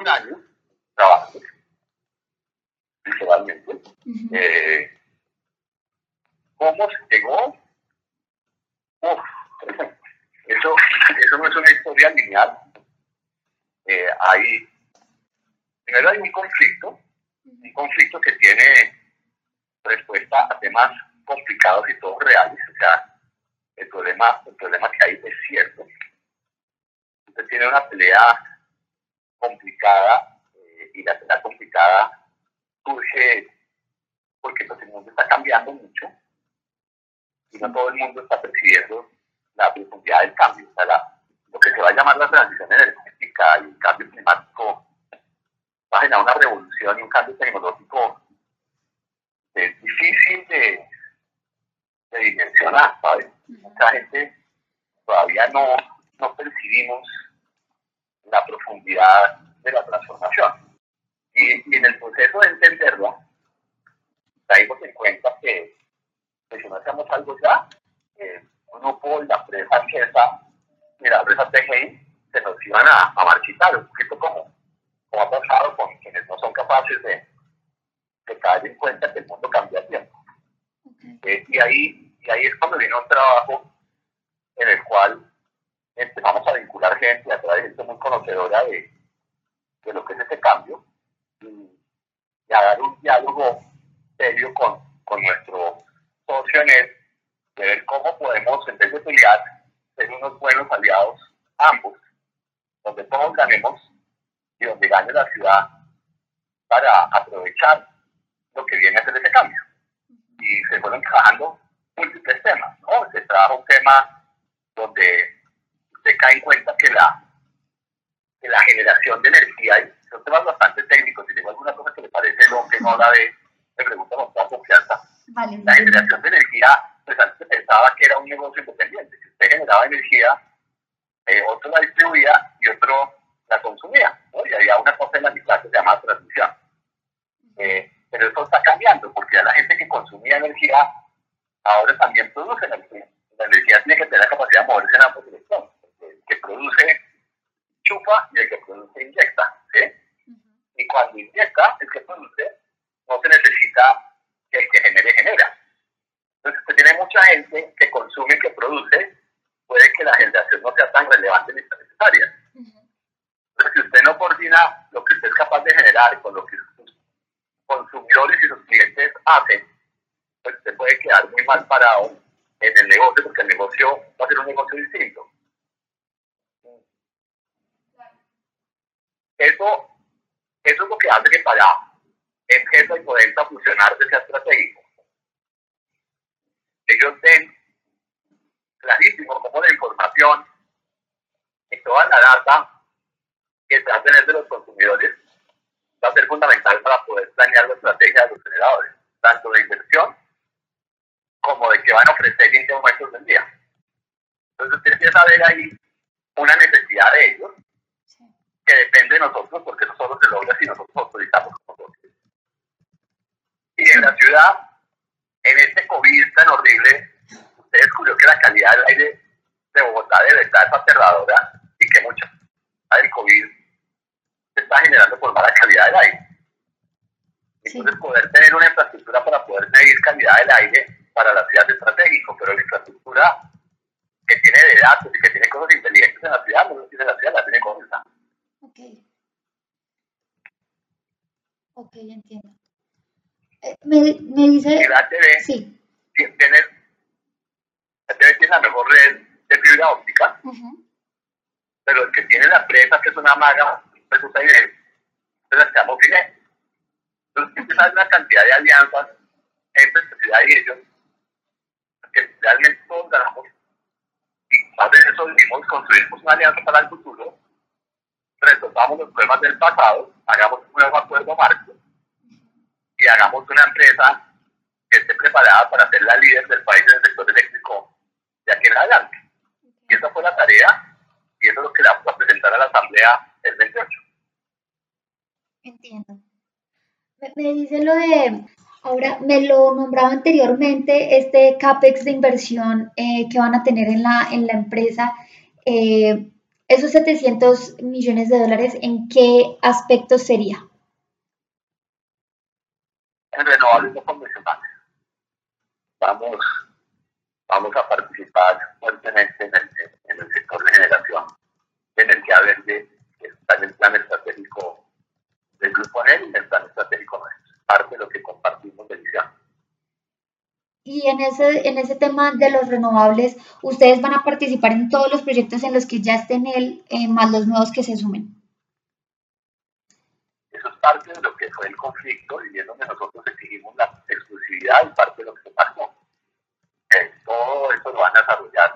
un año trabajando, literalmente. Eh, ¿Cómo se llegó? Uf, eso, eso no es una historia lineal. Eh, hay, primero hay un conflicto, un conflicto que tiene respuesta a temas complicados y todos reales. O sea, el problema, el problema que hay es cierto. Usted tiene una pelea complicada eh, y la pelea complicada surge porque pues, el mundo está cambiando mucho y no todo el mundo está percibiendo la profundidad del cambio. O sea, lo que se va a llamar la transición energética y el cambio climático va a generar una revolución y un cambio tecnológico es difícil de, de dimensionar, ¿sabes? Mucha gente todavía no, no percibimos la profundidad de la transformación. Y, en el proceso de entenderla, traemos en cuenta que, si no hacemos algo ya, eh, un grupo, la empresa esa y la empresa TGI se nos iban a, a marchitar, un poquito como, como ha pasado con quienes no son capaces de, de caer en cuenta que el mundo cambia a tiempo. Eh, y, ahí, y ahí es cuando viene un trabajo en el cual empezamos a vincular gente muy conocedora de, de lo que es ese cambio y, a dar un diálogo serio con, con nuestro socio en él, de ver cómo podemos, en vez de pelear, ser unos buenos aliados ambos, donde todos ganemos y donde gane la ciudad para aprovechar lo que viene a ser ese cambio. Y se fueron trabajando múltiples temas, ¿no? Se trabaja un tema donde se cae en cuenta que la, que la generación de energía, y son temas bastante técnicos, si tengo alguna cosa que le parece lo que no la ve, me pregunta con toda confianza. la generación de energía, pues antes se pensaba que era un negocio independiente. Si usted generaba energía, eh, otro la distribuía y otro la consumía. ¿no? Y había una cosa en la mitad que se llamaba transmisión. Eh, pero eso está cambiando, porque ya la gente que consumía energía ahora también produce energía. La energía tiene que tener la capacidad de moverse en ambos direcciones que produce y el que produce inyecta. ¿sí? Y cuando inyecta, el que produce, no se necesita que el que genere genera. Entonces, usted tiene mucha gente que consume y que produce, puede que la generación no sea tan relevante ni tan necesaria. Pero si usted no coordina lo que usted es capaz de generar con lo que sus consumidores y sus clientes hacen, pues usted puede quedar muy mal parado en el negocio, porque el negocio va a ser un negocio distinto. Eso, eso es lo que hace que para empresa y poder fusionarse sea estratégico. Ellos ven clarísimo cómo la información y toda la data que se va a tener de los consumidores va a ser fundamental para poder planear la estrategia de los generadores, tanto de inversión como de qué van a ofrecer y en qué momentos del día. Entonces usted empieza a ver ahí una necesidad de ellos que depende de nosotros porque no solo se logra si nosotros autorizamos nosotros. Y en la ciudad, en este COVID tan horrible, usted descubrió que la calidad del aire de Bogotá de verdad es aterradora y que mucho del COVID se está generando por mala calidad del aire. Entonces, poder tener una infraestructura para poder medir calidad del aire para la ciudad es estratégico, pero la infraestructura que tiene de datos y que tiene cosas inteligentes en la ciudad, no tiene la ciudad, la tiene con esa. Ok. Ok, entiendo. Eh, me, me dice... El ATV sí. tiene, ATV tiene la mejor red de fibra óptica, pero el que tiene la empresa, que es una maga, pues usa entonces se llama. Entonces hay una cantidad de alianzas entre la ciudad y ellos, que realmente todos ganamos. Y más de eso decimos, construimos una alianza para el futuro, resolvamos los problemas del pasado, hagamos un nuevo acuerdo marco y hagamos una empresa que esté preparada para ser la líder del país en el sector eléctrico de aquí en adelante. Y esa fue la tarea y eso es lo que le vamos a presentar a la Asamblea el 28. Entiendo. Me, dice lo de, ahora me lo nombraba anteriormente, este CAPEX de inversión eh, que van a tener en la, en la empresa. Eh, esos 700 millones de dólares, ¿en qué aspectos sería? En renovables no convencionales. Vamos, vamos a participar fuertemente en el, en el sector de generación de energía verde, que está en el plan estratégico del Grupo NEL y estratégico nuestro. Parte de lo que compartimos de visión. Y en ese, en ese tema de los renovables, ustedes van a participar en todos los proyectos en los que ya estén él, eh, más los nuevos que se sumen. Eso es parte de lo que fue el conflicto y es donde nosotros exigimos la exclusividad y parte de lo que se pasó. Eh, todo esto lo van a desarrollar